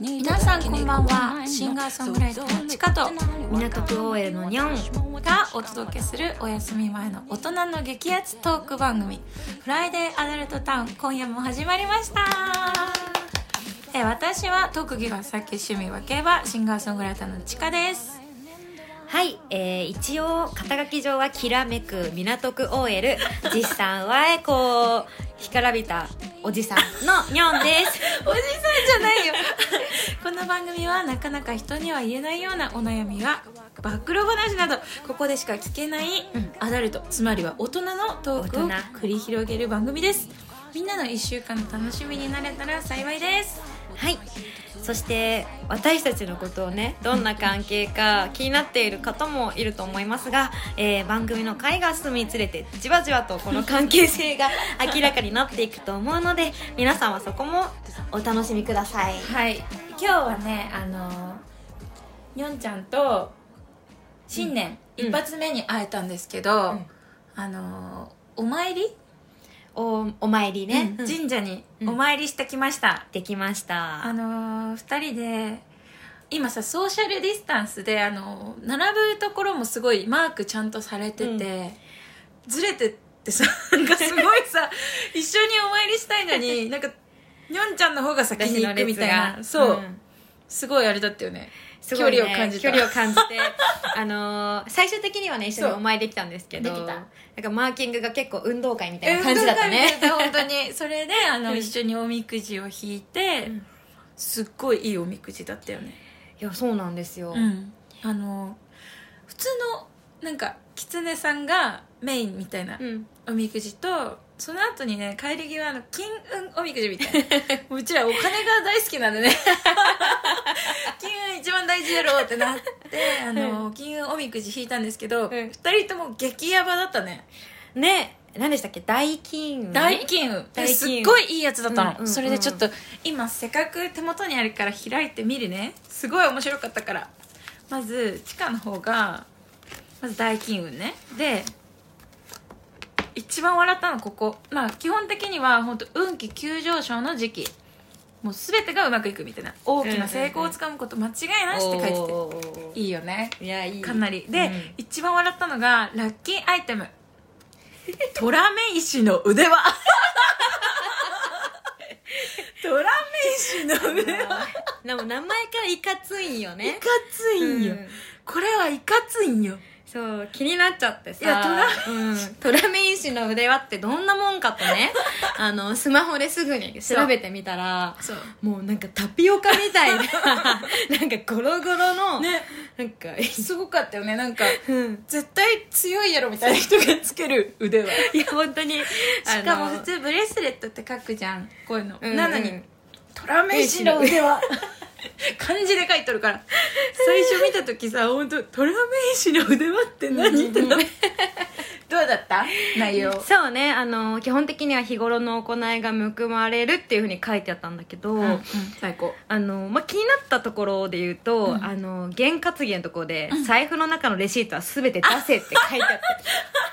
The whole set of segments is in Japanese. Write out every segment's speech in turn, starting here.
皆さんこんばんは。シンガーソングライターちかと。港区 OL のニョンがお届けするお休み前の大人の激アツトーク番組「フライデーアダルトタウン」今夜も始まりました。え私は特技がさっき趣味は競馬シンガーソングライターのちかです。はい、えー、一応肩書き上はきらめく港区 OL 実際はこう干からびたおじさんのニョンです。おじさんじゃないよ。この番組はなかなか人には言えないようなお悩みや暴露話などここでしか聞けないアダルト、つまりは大人のトークを大繰り広げる番組ですみんなの1週間の楽しみになれたら幸いです。はい。そして私たちのことをねどんな関係か気になっている方もいると思いますが、えー番組の回が進みにつれてじわじわとこの関係性が 明らかになっていくと思うので皆さんはそこもお楽しみください。はい。今日はねあのにょんちゃんと新年うん。一発目に会えたんですけど、ん。あのお参り、おお参りね、うん神社にうん。お参りしてきました、できました。あのー、2人で今さソーシャルディスタンスで、あのー並ぶところもすごいマークちゃんとされてて、ずれてってさ なんかすごいさ 一緒にお参りしたいのになんかにょんちゃんの方が先に行くみたいな。そう、ん。すごいあれだったよねすごいね距離を感じた。距離を感じて。あのー最終的にはね一緒にお参りできたんですけどなんかマーキングが結構運動会みたいな感じだったね。本当に。それであの、うん。一緒におみくじを引いて、うんすっごいいいおみくじだったよね。いやそうなんですよ、うん。あの普通のなんか狐さんがメインみたいなうん。おみくじとその後にね帰り際の金運おみくじみたいな。も ううちらお金が大好きなんでね。金運一番大事やろうってなってあの金運おみくじ引いたんですけど、ん。二人とも激ヤバだったね。ね何でしたっけ？大金運？大金運。大金運。すっごいいいやつだったの、うんうんうん。それでちょっと今せっかく手元にあるから開いてみるね。すごい面白かったから。まず地下の方がまず大金運ね。で一番笑ったのここ。まあ基本的には本当運気急上昇の時期。もう全てがうまくいくみたいな。大きな成功をつかむこと間違いなしって書いてて、いいよね。いやいい。かなり。で、うん。一番笑ったのがラッキーアイテム。トラメイシの腕輪。トラメイシの腕輪。でも名前からいかついんよいねかついんよ、うん。これはいかついんよそう気になっちゃってさ。いやトラうん、トラメインシの腕輪ってどんなもんかとね。あのスマホですぐに調べてみたらそう。もうなんかタピオカみたいな なんかゴロゴロの、ね。なんか、すごかったよね。なんかうん、絶対強いやろみたいな人がつける腕輪。いや本当に。しかも普通ブレスレットって書くじゃん。こういうの、うんなのにトラメイシの腕輪漢字で書いとるから。最初見た時さ本当トラメイシの腕輪って何？ってなって。どうだった？内容。そうね。あの基本的には日頃の行いが報われるっていうふうに書いてあったんだけど、うん最高。あのまあ、気になったところで言うと、うん。あの験担ぎのところで、財布の中のレシートは全て出せって書いてあって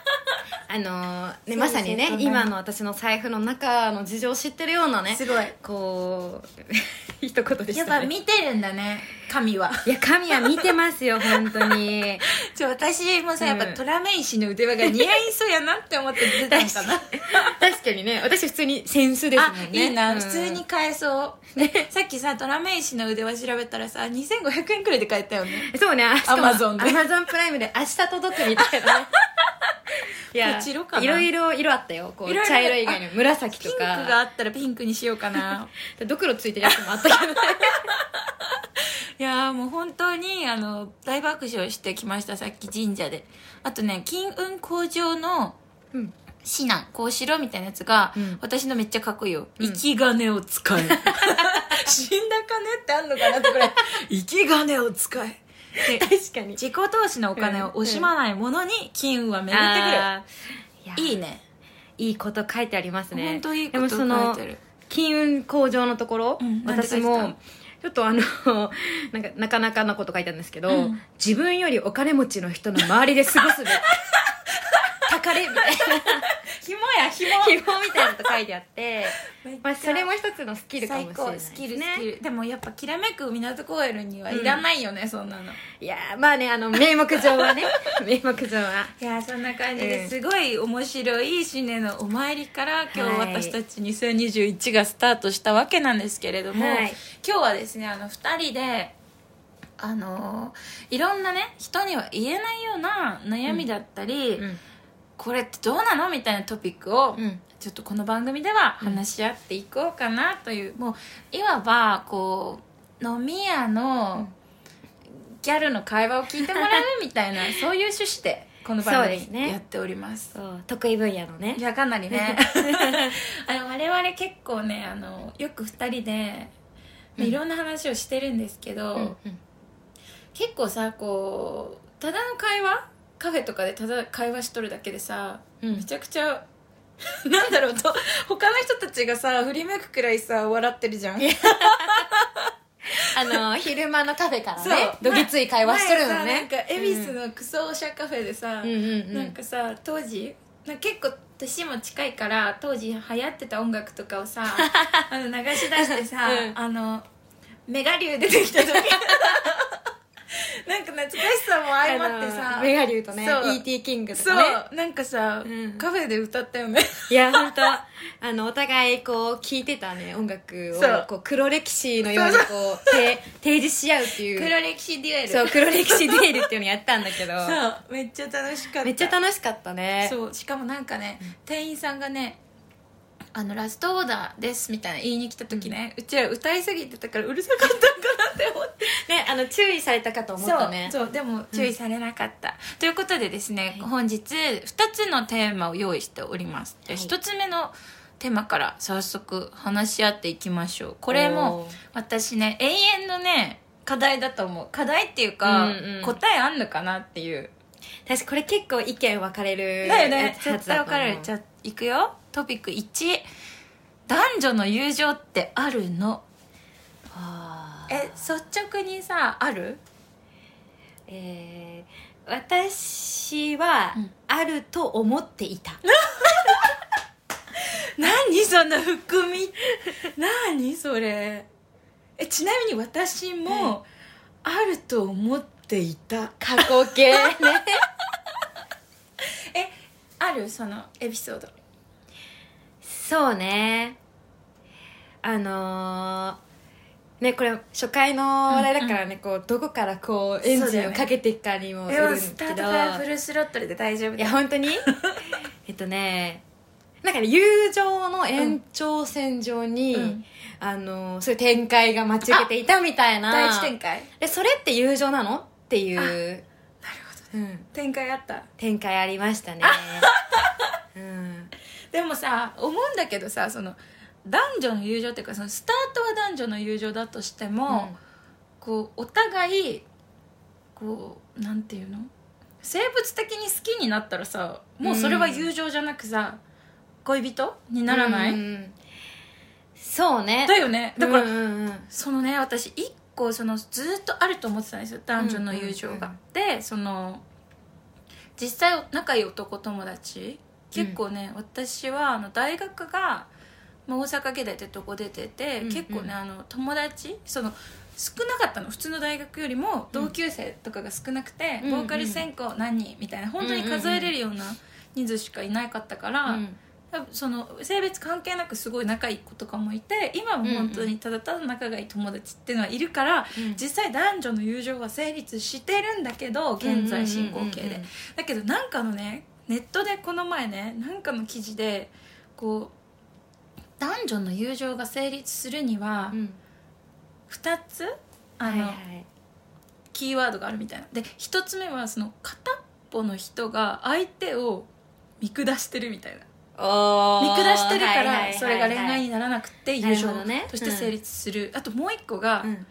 あのね、まさにね今の私の財布の中の事情を知ってるようなねすごい。こう 一言でやっぱしたね見てるんだね神は。いや神は見てますよ本当に。じゃあ私もさやっぱうんトラメイシの腕輪が似合いそうやなって思って出たんかな。確かにね私普通にセンスですもあんね。いいな、うん。普通に買えそう、でさっきさトラメイシの腕輪調べたらさ2500円くらいで買えたよね。そうねしかも Amazon で。アマゾンプライムで明日届くみたいなね。いや色かな？いろいろ色あったよ。こういろいろ茶色以外に。も紫ピンクとかがあったらピンクにしようかな。ドクロついてるやつもあったけどね。いやーもう本当にあの大爆笑してきましたさっき神社で。あとね金運向上のうん。指南こうしろみたいなやつが、うん。私のめっちゃかっこいいよ、うん。生き金を使え。死んだ金ってあんのかなってくらい。生き金を使えで確かに。自己投資のお金を惜しまないものに金運は巡ってくる。いいね。いいこと書いてありますね。本当いいこと書いてる。金運向上のところ、うんなんて書いてた私もちょっとあの なんかなかなかなこと書いてあるんですけど、うん。自分よりお金持ちの人の周りで過ごすべ宝 れみたいな紐や紐紐みたいなのと書いてあって まあそれも一つのスキルかもしれないです最高スキルねスキル。でもやっぱきらめく港コエルにはいらないよね、そんなの。いやーまあねあの名目上はね。名目上は。いやそんな感じでうん。すごい面白い新年のお参りから今日はい私たち2021がスタートしたわけなんですけれども、はい。今日はですねあの2人であのいろんなね人には言えないような悩みだったり、うんこれってどうなのみたいなトピックを、うん。ちょっとこの番組では話し合っていこうかなという、もういわばこう飲み屋のギャルの会話を聞いてもらうみたいな そういう趣旨でこの番組やっております。得意分野のね。いやかなりね。あの我々結構ねあのよく2人で、うん。いろんな話をしてるんですけど、うんうん。結構さこうただの会話カフェとかでただ会話しとるだけでさ、うん。めちゃくちゃ なんだろうと他の人たちがさ振り向くくらいさ笑ってるじゃん。あの昼間のカフェからねどぎつい会話しとるのね。前さなんか恵比寿のクソおしゃカフェでさ、うんうんうん。なんかさ当時なんか結構年も近いから当時流行ってた音楽とかをさ あの流し出してさ、うん。あのメガ流出てきた時なんか懐かしさも相まってさメガリュウとねそう。E.T. キングとそう、かねなんかさ、うん。カフェで歌ったよね。いや本当。あのお互いこう聴いてたね音楽を。そう。こう黒歴史のようにこうて提示し合うっていう。黒歴史デュエル。そう黒歴史デュエルっていうのやったんだけど。そう。めっちゃ楽しかった。めっちゃ楽しかったね。そう。しかもなんかね、店員さんがねあのラストオーダーですみたいな言いに来た時ね、うちら歌いすぎてたからうるさかったんかなって思って。ねあの注意されたかと思ったね。そうそうでも注意されなかった、ということでですね、本日2つのテーマを用意しております。ではい。1つ目のテーマから早速話し合っていきましょう。これも私ね永遠のね課題だと思う。課題っていうか、うんうん。答えあんのかなっていう。確かこれ結構意見分かれるだよね。絶対分かれる。じゃあいくよトピック1男女の友情ってあるの？え率直にさある？えー私はうん。あると思っていた、何その含み？何それ？えちなみに私もあると思っていた。過去形ね。えある？そのエピソードそうね。あのーねこれ初回の話題だからね、こうどこからこうエンジンをかけていくかにもよるんだスタけど、ートからフルスロットルで大丈夫いだよ。や本当に？えっとねなんかね友情の延長線上に、うん。あのそういう展開が待ち受けていたみたいな。第一展開？でそれって友情なの？っていう、なるほどうん、展開あった。展開ありましたね。う んでもさ思うんだけどさその男女の友情っていうかそのスタートは男女の友情だとしても、こうお互いこうなんていうの？生物的に好きになったらさもうそれは友情じゃなくさ、恋人？にならない、うんそうね。だよね。だから、うんうんうん。そのね私一個そのずっとあると思ってたんですよ男女の友情が、うんうんうんでその実際仲いい男友達？結構ね、私はあの大学が、まあ、大阪芸大ってとこ出てて、うんうん。結構ねあの友達その少なかったの。普通の大学よりも同級生とかが少なくて、うんボーカル専攻何？人みたいな本当に数えれるような人数しかいなかったから、うん。多分その性別関係なくすごい仲いい子とかもいて今も本当にただただ仲がいい友達っていうのはいるから、うん。実際男女の友情は成立してるんだけど現在進行形で、だけどなんかのねネットでこの前ねなんかの記事でこう男女の友情が成立するにはうん。2つあの、はいはい。キーワードがあるみたいな。で1つ目はその片っぽの人が相手を見下してるみたいな。見下してるからそれが恋愛にならなくてな友情として成立する、あともう一個がうん。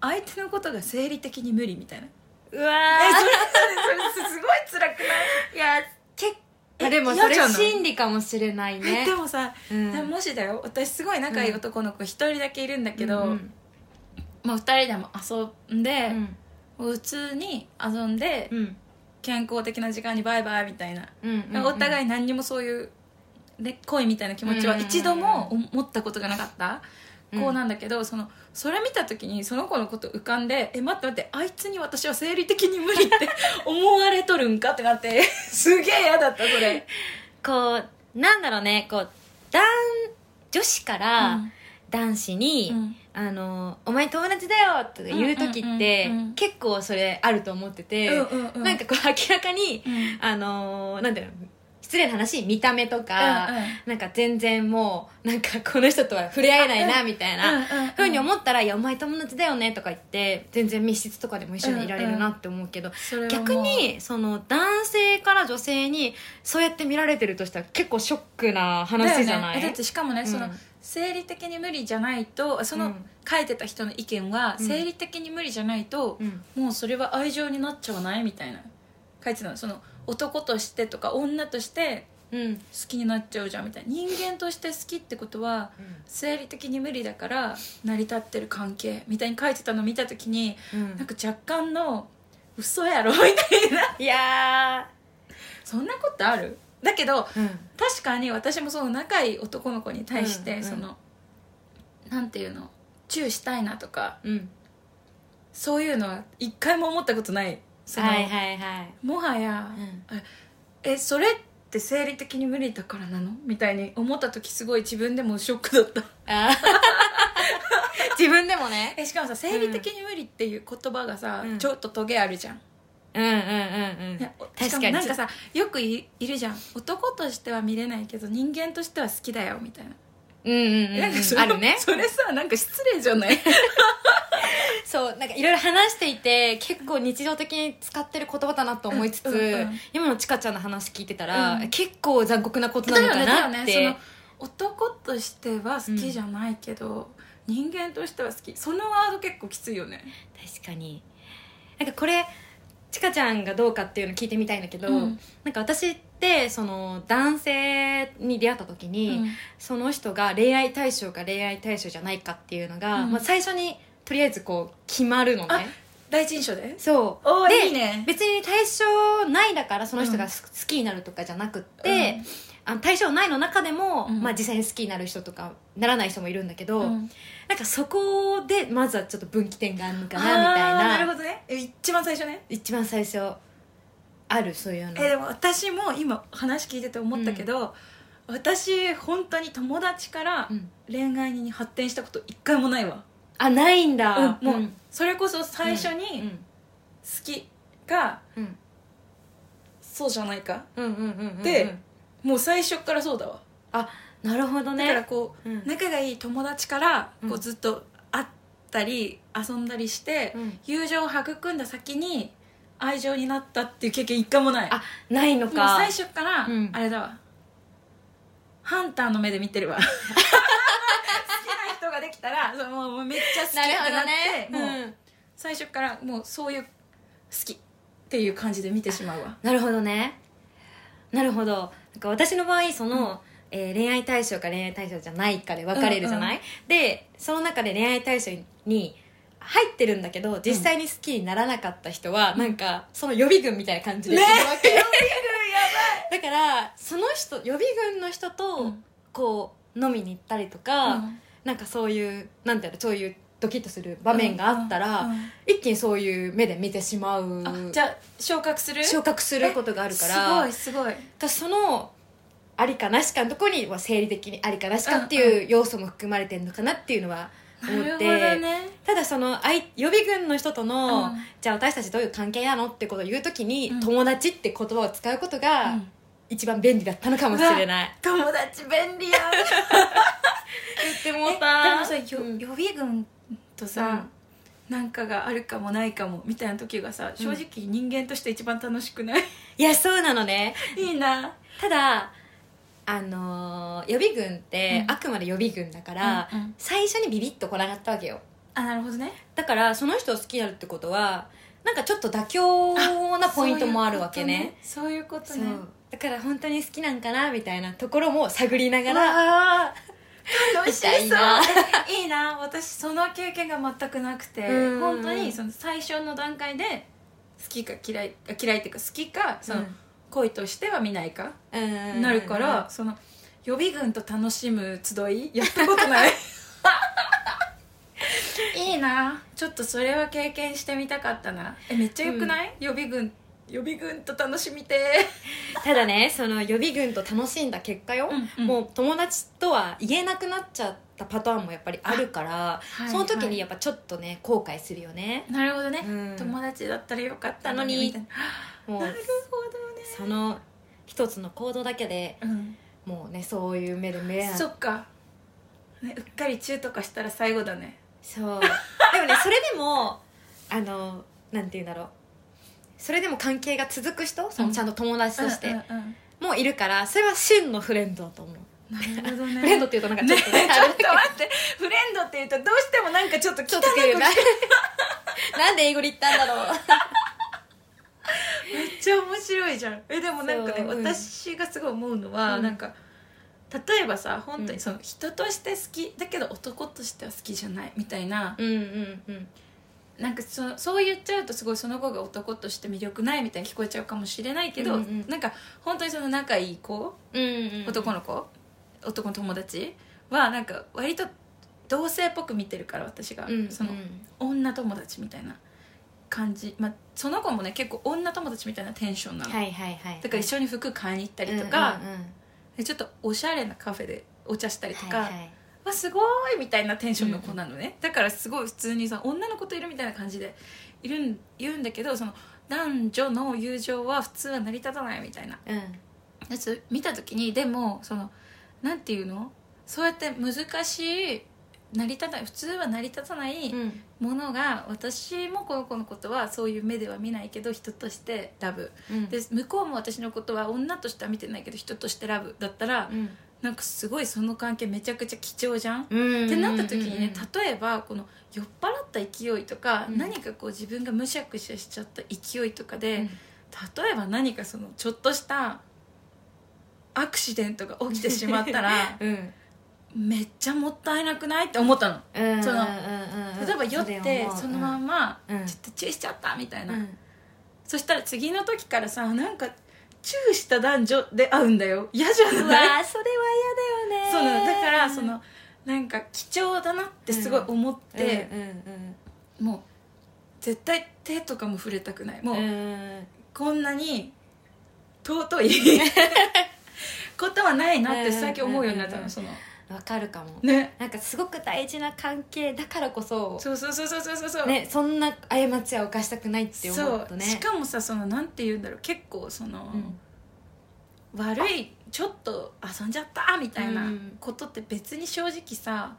相手のことが生理的に無理みたいなうわえそれそれすごい辛くない？ーいや結えあでもそれ心理かもしれないね。でもさ、うん。でももしだよ私すごい仲いい男の子一人だけいるんだけど、うんもう二人でも遊んで、うん。普通に遊んで、うん。健康的な時間にバイバイみたいな、うんうんうん。お互い何にもそういうで恋みたいな気持ちは一度も思ったことがなかった？うん子なんだけど、そのそれ見た時にその子のこと浮かんで「え待って待ってあいつに私は生理的に無理って 思われとるんか?」ってなって すげえ嫌だったそれ。こうなんだろうねこう男女子からうん。男子に、うん。あの「お前友達だよ」とか言う時って、うんうんうんうん。結構それあると思ってて、うんうんうん。なんかこう明らかに、うん。あのなんだろう失礼な話見た目とか、うんうん。なんか全然もうなんかこの人とは触れ合えないなみたいな、うんうんうん。ふうに思ったら「いやお前友達だよね」とか言って全然密室とかでも一緒にいられるなって思うけど、それはもう。逆にその男性から女性にそうやって見られてるとしたら結構ショックな話じゃない？だよね。ってしかもね、うん。その生理的に無理じゃないとその、うん。書いてた人の意見は、うん。生理的に無理じゃないと、うん。もうそれは愛情になっちゃわない？みたいな。書いてたの。その男としてとか女としてうん好きになっちゃうじゃんみたいな。人間として好きってことは生理的に無理だから成り立ってる関係みたいに書いてたの見た時にうん。なんか若干の嘘やろみたいな。いやそんなことある？だけど確かに私もその仲いい男の子に対して、うんうん。そのなんていうのチューしたいなとかうん。そういうのは一回も思ったことないその、はいはい。はいもはや、うん。えそれって生理的に無理だからなの？みたいに思った時すごい自分でもショックだった。自分でもね。えしかもさ生理的に無理っていう言葉がさ、うん。ちょっとトゲあるじゃん、うんうんうんうん。確かに。なんかさよくいいるじゃん。男としては見れないけど人間としては好きだよみたいな、うんうんうんうん。なんかそれあるね。それさなんか失礼じゃない？そうなんかいろいろ話していて結構日常的に使ってる言葉だなと思いつつ、うんうんうん。今のちかちゃんの話聞いてたら、うん。結構残酷なことなのかなって、その男としては好きじゃないけど、人間としては好き。そのワード結構きついよね。確かに。なんかこれちかちゃんがどうかっていうの聞いてみたいんだけど、うん。なんか私ってその男性に出会った時に、うん。その人が恋愛対象か恋愛対象じゃないかっていうのが、うん。まあ、最初にとりあえずこう決まるのあね第一印象で？そう。でいいね。別に対象ないだからその人がす好きになるとかじゃなくって、あの対象ないの中でも、うん。まあ、実際に好きになる人とかならない人もいるんだけど、うん。なんかそこでまずはちょっと分岐点があるのかなみたいな。なるほどね。え一番最初ね？一番最初あるそういうの。えでも私も今話聞いてて思ったけど、私本当に友達からうん。恋愛に発展したこと一回もないわ、あないんだ、うんもう、ん。それこそ最初うにん。好きか、うん。そうじゃないかうんうんうんうんうん。でもう最初からそうだわ。あなるほどね。だからこう、うん。仲がいい友達からこううんずっと会ったり遊んだりして、うん。友情を育んだ先に愛情になったっていう経験一回もない。あないのもうか最初から、うん。あれだわ。ハンターの目で見てるわ ができたらそうもうめっちゃ好きってなってもううん。最初からもうそういう好きっていう感じで見てしまうわ。なるほどね。なるほど。なんか私の場合その、えー恋愛対象か恋愛対象じゃないかで分かれるじゃない、でその中で恋愛対象に入ってるんだけど実際に好きにならなかった人は、なんかその予備軍みたいな感じでいるわけ、だからその人予備軍の人と、うん。こう飲みに行ったりとか、うんなんかそういうなんていうのそういうドキッとする場面があったら、うんうん一気にそういう目で見てしまう。あじゃあ昇格する？昇格することがあるから。えすごいすごい。私そのありかなしかのところには生理的にありかなしかっていう要素も含まれてるのかなっていうのは思って、どね。ただそのあい予備軍の人との、うん。じゃあ私たちどういう関係なのってことを言うときに、うん。友達って言葉を使うことがうん。一番便利だったのかもしれない、友達便利や 言ってもえうた。でもさ、予備軍とさ、なんかがあるかもないかもみたいな時がさ正直人間として一番楽しくない、いやそうなのね。いいな。ただあのー予備軍って、うん。あくまで予備軍だから、うんうん。最初にビビッと来なかったわけよ。あなるほどね。だからその人を好きになるってことはなんかちょっと妥協なポイントもあるわけね。そういうことそうね。だから本当に好きなんかなみたいなところも探りながら。わー 楽しそう。痛いな。いいな。私その経験が全くなくてうん。本当にその最初の段階で好きか嫌いあ嫌いっていうか好きかその、うん。恋としては見ないかうん。なるから、その予備軍と楽しむ集いやったことない。いいな。ちょっとそれは経験してみたかったな。えめっちゃよくない、予備軍予備軍と楽しみて。ただねその予備軍と楽しんだ結果よ、うんうん。もう友達とは言えなくなっちゃったパターンもやっぱりあるからはいその時はいにやっぱちょっとね後悔するよね。なるほどね、うん。友達だったらよかったのに。もうなるほどね。その一つの行動だけでうん。もうねそういう目で見れない。そっか、ね、うっかりチューとかしたら最後だね。そう。でもねそれでもあのなんて言うんだろうそれでも関係が続く人？そのちゃんと友達として、もういるからそれは真のフレンドだと思う、なるほどね。フレンドっていうとなんかちょっとねねちょっと待って。フレンドって言うとどうしてもなんかちょっと汚くる。ななんで英語で言ったんだろう。めっちゃ面白いじゃん。えでもなんかね、そううん。私がすごい思うのは、うん。なんか例えばさ本当うん。にその人として好きだけど男としては好きじゃないみたいな、うんうんうんなんかそそう言っちゃうとすごいその子が男として魅力ないみたいに聞こえちゃうかもしれないけど、うんうん。なんか本当にその仲いい子うんうん男の子、男の友達はなんか割と同性っぽく見てるから私が、うんその女友達みたいな感じ、まあ、その子もね結構女友達みたいなテンションなの、はいはいはい。だから一緒に服買いに行ったりとか、うんうんうん。でちょっとおしゃれなカフェでお茶したりとか、はいはいわすごいみたいなテンションの子なのね、だからすごい普通にさ女の子といるみたいな感じでいるん言うんだけどその男女の友情は普通は成り立たないみたいな。うん。やつ見た時にでもそのなんていうの？そうやって難しい成り立たない普通は成り立たないうん。ものが私もこの子のことはそういう目では見ないけど人としてラブ。うん。で向こうも私のことは女としては見てないけど人としてラブだったら、うんなんかすごいその関係めちゃくちゃ貴重じゃん、うん。ってなった時にねうん例えばこの酔っ払った勢いとか、うん。何かこう自分がむしゃくしゃしちゃった勢いとかで、うん。例えば何かそのちょっとしたアクシデントが起きてしまったら うん。めっちゃもったいなくないって思ったの。うん。その例えば酔ってそのまんまうん。ちょっとチューしちゃったみたいな、うん。そしたら次の時からさなんかチューした男女で会うんだよ。嫌じゃうない？わーそれは嫌だよね。そうなの。だからそのなんか貴重だなってすごい思って、もう絶対手とかも触れたくない。もう、うこん。なに尊いことはないなって最近思うようになったのそのわかるかも。ね。なんかすごく大事な関係だからこそそうそうそうそうそうそう。そう、ねそんな過ちは犯したくないって思うとね。そう。しかもさそのなんて言うんだろう。結構その、うん。悪いちょっと遊んじゃったみたいなうん。ことって別に正直さ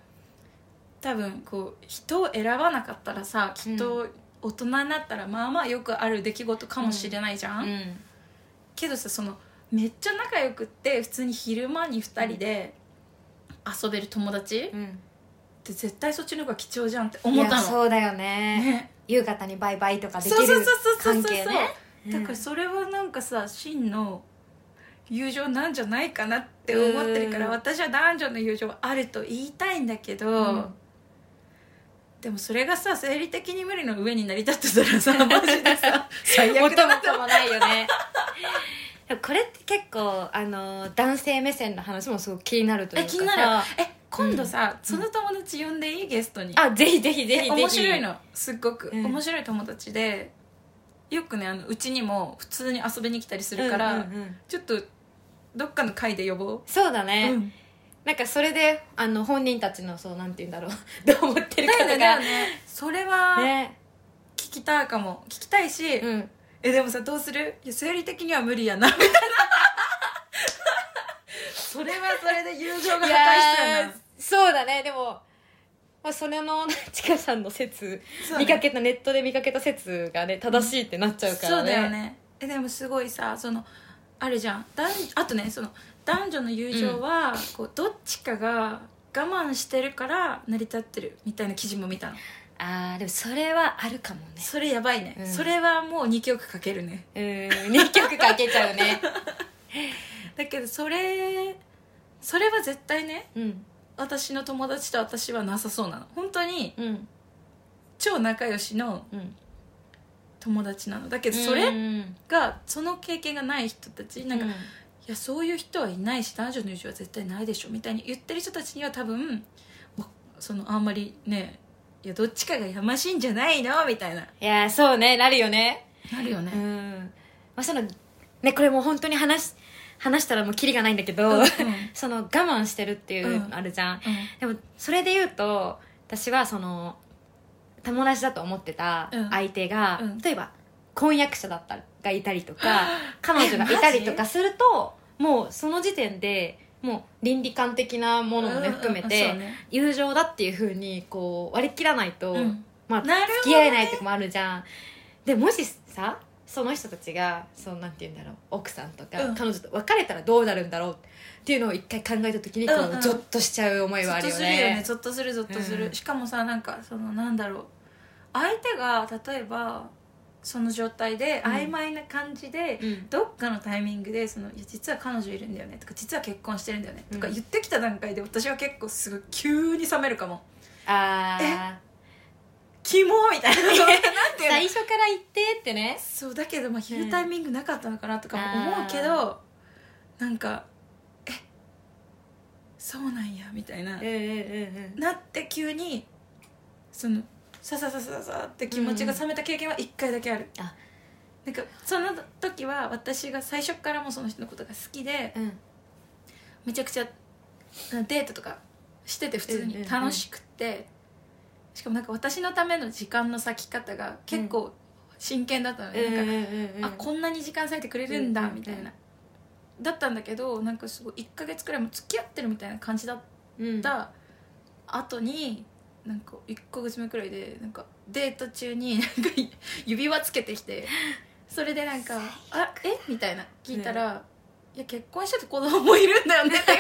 多分こう人を選ばなかったらさきっと大人になったらまあまあよくある出来事かもしれないじゃん、うん。けどさそのめっちゃ仲良くって普通に昼間に2人で遊べる友達？っうん。て絶対そっちの方が貴重じゃんってい思ったの。やそうだよね。ね。夕方にバイバイとかできるそうそうそうそうそう関係ね。だからそれはなんかさ真の友情なんじゃないかなって思ってるからうん。私は男女の友情はあると言いたいんだけど、うん。でもそれがさ生理的に無理の上に成り立ってたらさマジでさ 最悪だもないよねでもこれって結構あの男性目線の話もすごく気になるというか。え気になる。さえ今度さ、うん。その友達呼んでいいゲストに？あぜひぜひぜひぜひ。面白いの？すっごく、うん。面白い友達でよくねあのうちにも普通に遊びに来たりするから、うんうんうんちょっとどっかの会で呼ぼう、そうだね、うん。なんかそれであの本人たちのそうなんて言うんだろう。どう思ってるかとか。ねね。それはね。聞きたいかも。聞きたいし、うんえでもさどうする？いや生理的には無理やなみたいな。それはそれで友情が破壊しちゃうな。そうだね。でも、まあ、それのちかさんの説、ね。見かけたネットで見かけた説がね正しいってなっちゃうからね、そうだよね。えでもすごいさそのあるじゃん。男あとねその男女の友情は、こうどっちかが我慢してるから成り立ってるみたいな記事も見たのあーでもそれはあるかもね。それやばいね、うん。それはもう2曲かけるね。うん2曲かけちゃうね。だけどそれそれは絶対ねうん。私の友達と私はなさそうなの。本当にうん。超仲良しのうん。友達なの。だけどそれうんがその経験がない人たちなんか、うん。やそういう人はいないし男女の友情は絶対ないでしょみたいに言ってる人たちには多分わそのあんまりねいやどっちかがやましいんじゃないの？みたいな。いやそうね。なるよね。なるよね、うん。まあそのねこれもう本当に話し話したらもうキリがないんだけど、うんうん。その我慢してるっていうのあるじゃん、でもそれで言うと私はその友達だと思ってたうん。相手が、うん。例えば婚約者だったがいたりとか 彼女がいたりとかするともうその時点でもう倫理観的なものもね含めて友情だっていうふうにこう割り切らないと、うん。まあ付き合えないとかもあるじゃん。でもしさその人たちがそうなんて言うんだろう奥さんとか、うん。彼女と別れたらどうなるんだろうっていうのを一回考えた時にこう、ゾッとしちゃう思いはあるよゾッとするよねね。ゾッとするゾッとする、うん。しかもさなんかそのなんだろう。相手が例えばその状態でうん。曖昧な感じで、うん。どっかのタイミングでそのいや実は彼女いるんだよねとか実は結婚してるんだよねとかうん。言ってきた段階で私は結構すごい急に冷めるかも。ああキモみたいな。なんていうの？最初から言ってってね。そうだけどまあ言うタイミングなかったのかなとかも思うけど、なんかえ？そうなんやみたいな、うんうんうん。なって急にそのさささささって気持ちが冷めた経験は1回だけある、あ。なんかその時は私が最初からもうその人のことが好きでうん。めちゃくちゃデートとかしてて普通にうんうんうん。楽しくって、しかもなんか私のための時間の割き方が結構真剣だったので、なんかうんあこんなに時間割いてくれるんだうんうんうん。みたいな、だったんだけどなんかすごい1ヶ月くらいも付き合ってるみたいな感じだっうんた後になんか1ヶ月目くらいでなんかデート中に なんか指輪つけてきてそれでなんか「あえ？みたいな聞いたら「いや結婚してて子供もいるんだよね」っ て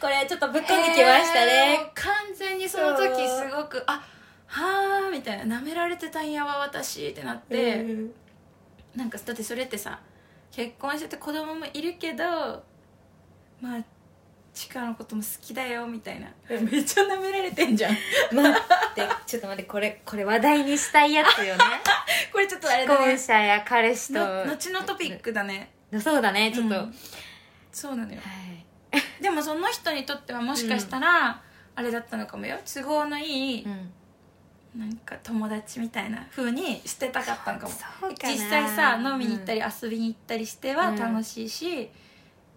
これちょっとぶっ込んできましたえーね完全にその時すごく「あはあ」みたいな「舐められてたんやわ私」ってなって。うん。なんかだってそれってさ結婚してて子供もいるけどまあチカのことも好きだよみたいな。めっちゃ舐められてんじゃん。待って。ちょっと待ってこれこれ話題にしたいやつよね。これちょっとあれ既だね。婚者や彼氏と。の後のトピックだね。そうだねちょっと、うんそうなのよ。はい。でもその人にとってはもしかしたら、あれだったのかもよ。都合のいい、うん。なんか友達みたいな風にしてたかったのかも。実際さ飲みに行ったり遊びに行ったりしてはうん。楽しいし、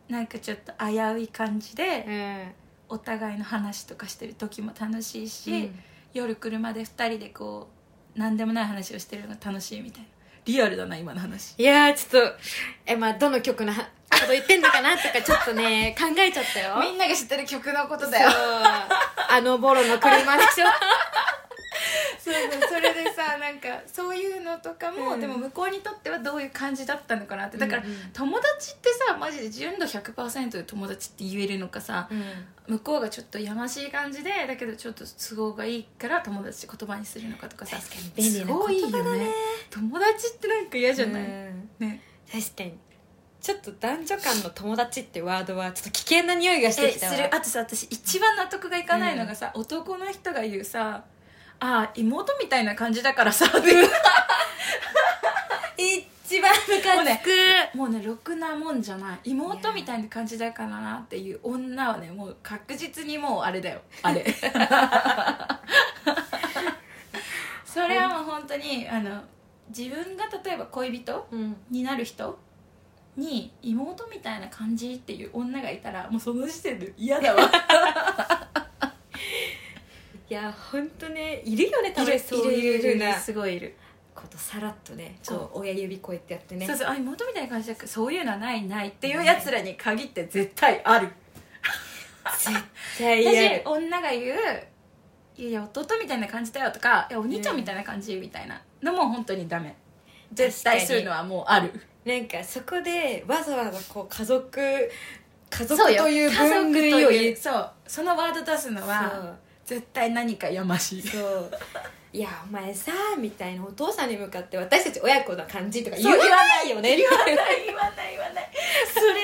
なんかちょっと危うい感じで、うん。お互いの話とかしてる時も楽しいし、うん。夜車で2人でこう何でもない話をしてるのが楽しいみたいな。リアルだな今の話。いやーちょっとえまあどの曲のはこと言ってんのかなとかちょっとね 考えちゃったよ。みんなが知ってる曲のことだよ。あのボロの車でしょそうそうそれでさなんかそういうのとかも、うん。でも向こうにとってはどういう感じだったのかなって。だから、うんうん。友達ってさマジで純度100%で友達って言えるのかさ、向こうがちょっとやましい感じでだけどちょっと都合がいいから友達って言葉にするのかとかさ確かに便利なすごいよ言葉だね。友達ってなんか嫌じゃない、うん。ね。確かに。ちょっと男女間の友達ってワードはちょっと危険な匂いがしてえきたわ。する。あとさ私一番納得がいかないのがさ、男の人が言うさ「ああ妹みたいな感じだからさ」一番ムカつく。もうねろくなもんじゃない。妹みたいな感じだからなっていう女はねもう確実にもうあれだよ。あれ。それはもう本当にあの自分が例えば恋人うん。になる人に妹みたいな感じっていう女がいたらもうその時点で嫌だわ いや本当ねいるよねたまにそういうふうな。すごいいることさらっとねこう親指こうやってやってね。そうそうあ妹みたいな感じだからそういうのはないないっていうやつらに限って絶対ある。絶対やる。私女が言う「いやいや弟みたいな感じだよ」とか「いやお兄ちゃんみたいな感じ」みたいなのも本当にダメ。絶対そういうのはもうある。なんかそこでわざわざこう家族家族という分類とをそう。そのワード出すのは絶対何かやましい。そう。いやお前さみたいなお父さんに向かって私たち親子な感じとか言わないよね。言わない言わない言わない。それは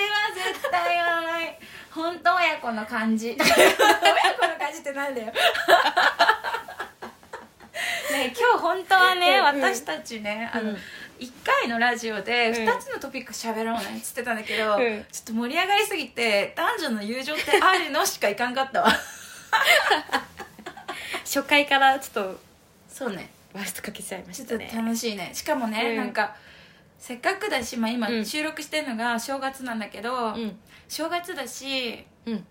絶対言わない。本当親子の感じ。親子の感じってなんだよ。ね今日本当はね、私たちねあの、うん。1回のラジオでうん。2つのトピック喋ろうねっつってたんだけど、うん。ちょっと盛り上がりすぎて男女の友情ってあるの？しかいかんかったわ初回からちょっとそうねワーストかけちゃいまちょっとしたね。楽しいね。しかもね、うん。なんかせっかくだし、まあ、今うん。収録してるのが正月なんだけど、うん。正月だしうん。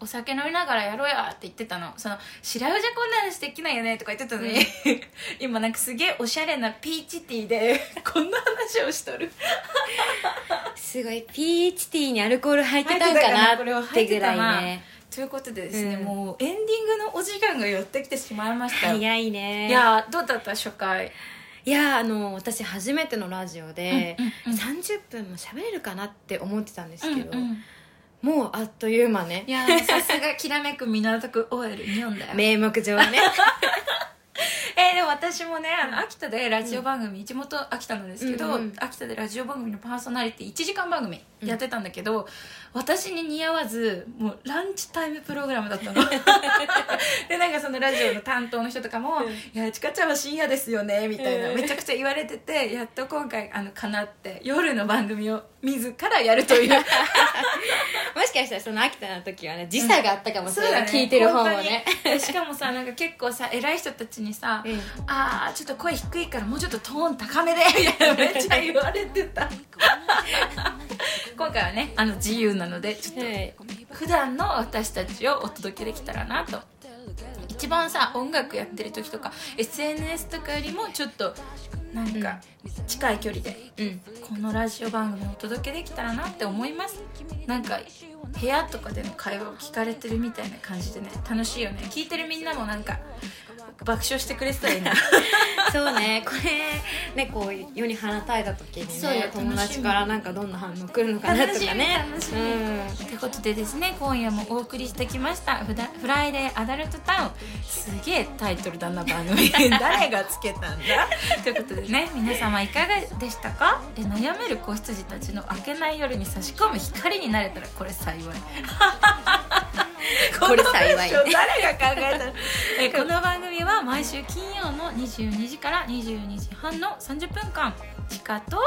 お酒飲みながらやろうやって言ってたの。その白魚じゃこんなのできないよねとか言ってたのに、今なんかすげえおしゃれなピーチティーで こんな話をしとる。すごいピーチティーにアルコール入ってたんかなってぐらいねということでですね、うん。もうエンディングのお時間が寄ってきてしまいました。よ早いね。いやーどうだった初回？いやあの私初めてのラジオで、うんうんうん。30分も喋れるかなって思ってたんですけど、うんうん。もうあっという間ね。いやーさすがきらめく港区 OL 日本だよ。名目上ねえーでも私もねあの秋田でラジオ番組、地元秋田なんですけど、うんうん秋田でラジオ番組のパーソナリティ1時間番組やってたんだけど、私に似合わずもうランチタイムプログラムだったの。でなんかそのラジオの担当の人とかも「うん。いやちかちゃんは深夜ですよね」みたいな、うん。めちゃくちゃ言われててやっと今回あのかなって夜の番組を自らやるという。もしかしたらその秋田の時はね時差があったかもしれない、そうだね。聞いてる方もね。しかもさなんか結構さ偉い人たちにさ、うんああちょっと声低いからもうちょっとトーン高めで。み たいなめっちゃ言われてた。今回はねあの自由なのでちょっとはい。普段の私たちをお届けできたらなと。一番さ音楽やってる時とか SNS とかよりもちょっとなんか近い距離でうんこのラジオ番組をお届けできたらなって思います。なんか部屋とかでの会話を聞かれてるみたいな感じでね楽しいよね。聞いてるみんなもなんか爆笑してくれてたらいいな。そうね。これねこう世に放たれた時にそうよね友達からなんかどんな反応来るのかなとかね。楽しみ楽しみ。うん。ということでですね今夜もお送りしてきましたフラ「フライデーアダルトタウン」すげえタイトルだな番組。誰がつけたんだ？ということでね皆様いかがでしたか？え悩める子羊たちの明けない夜に差し込む光になれたらこれ幸い これ幸い誰が考えたの？え この番組は毎週金曜の22時から22時半の30分間地下と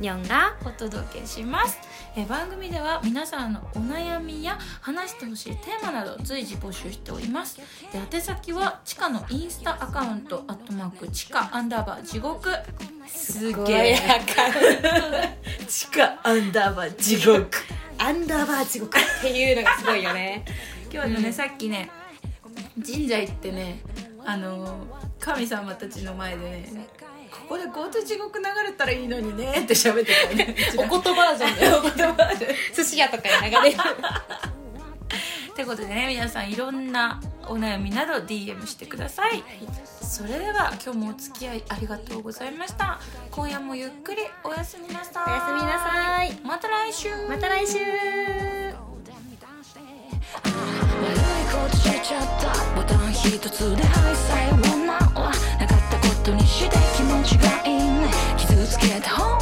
ニョンがお届けします。え番組では皆さんのお悩みや話してほしいテーマなど随時募集しております。で宛先は地下のインスタアカウント「アットマーク地下アンダーバー地獄」すげえ 地下アンダーバー地獄アンダーバー地獄っていうのがすごいよね。今日のね、うん。さっきね神社行ってねあの神様たちの前でねここでゴート地獄流れたらいいのにねって喋ってたよね。お言葉じゃん。お言葉で寿司屋とかに流れるということでね皆さんいろんなお悩みなど DM してください。それでは今日もお付き合いありがとうございました。今夜もゆっくりおやすみなさい。おやすみなさい。また来週。また来週。しちゃった。ボタン一つで「な」なかったことにして気持ちがいいね。傷つけた方